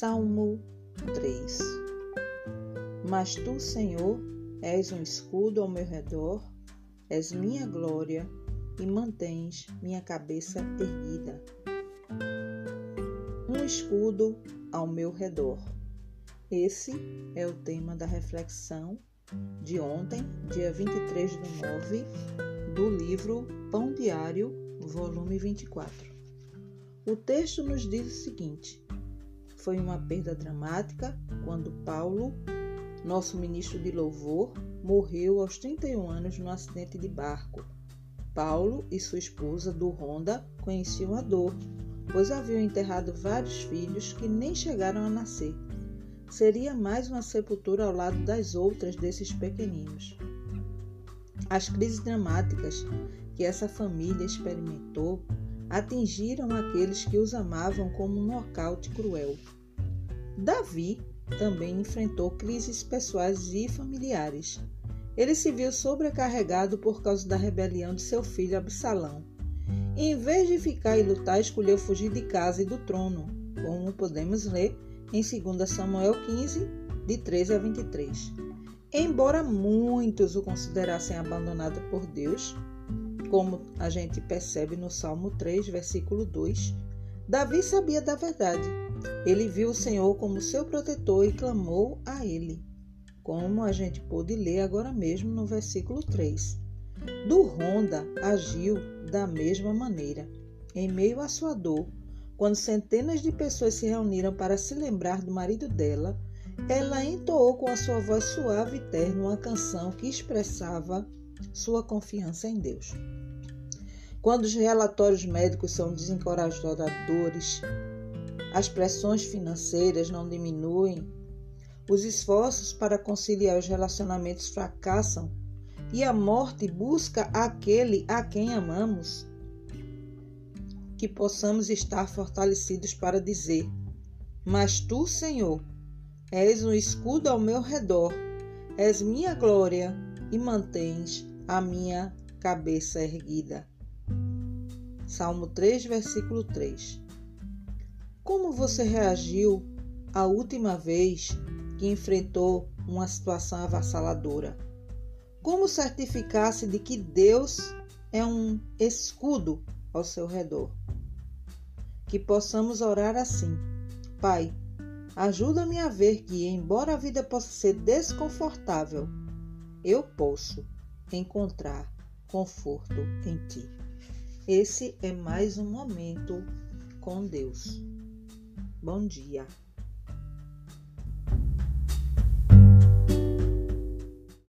Salmo 3 Mas tu, Senhor, és um escudo ao meu redor, és minha glória e mantens minha cabeça erguida. Um escudo ao meu redor. Esse é o tema da reflexão de ontem, dia 23 de 9, do livro Pão Diário, volume 24. O texto nos diz o seguinte: foi uma perda dramática quando Paulo, nosso ministro de louvor, morreu aos 31 anos num acidente de barco. Paulo e sua esposa, do Honda, conheciam a dor, pois haviam enterrado vários filhos que nem chegaram a nascer. Seria mais uma sepultura ao lado das outras desses pequeninos. As crises dramáticas que essa família experimentou atingiram aqueles que os amavam como um nocaute cruel. Davi também enfrentou crises pessoais e familiares. Ele se viu sobrecarregado por causa da rebelião de seu filho Absalão. E, em vez de ficar e lutar, escolheu fugir de casa e do trono, como podemos ler em 2 Samuel 15, de 13 a 23. Embora muitos o considerassem abandonado por Deus, como a gente percebe no Salmo 3, versículo 2, Davi sabia da verdade. Ele viu o Senhor como seu protetor e clamou a ele, como a gente pôde ler agora mesmo no versículo 3. Do Ronda agiu da mesma maneira. Em meio à sua dor, quando centenas de pessoas se reuniram para se lembrar do marido dela, ela entoou com a sua voz suave e terna uma canção que expressava sua confiança em Deus. Quando os relatórios médicos são desencorajadores, as pressões financeiras não diminuem, os esforços para conciliar os relacionamentos fracassam e a morte busca aquele a quem amamos, que possamos estar fortalecidos para dizer: Mas tu, Senhor, és um escudo ao meu redor, és minha glória e mantens a minha cabeça erguida. Salmo 3, versículo 3. Como você reagiu a última vez que enfrentou uma situação avassaladora? Como certificar-se de que Deus é um escudo ao seu redor? Que possamos orar assim: Pai, ajuda-me a ver que, embora a vida possa ser desconfortável, eu posso encontrar conforto em Ti. Esse é mais um momento com Deus. Bom dia.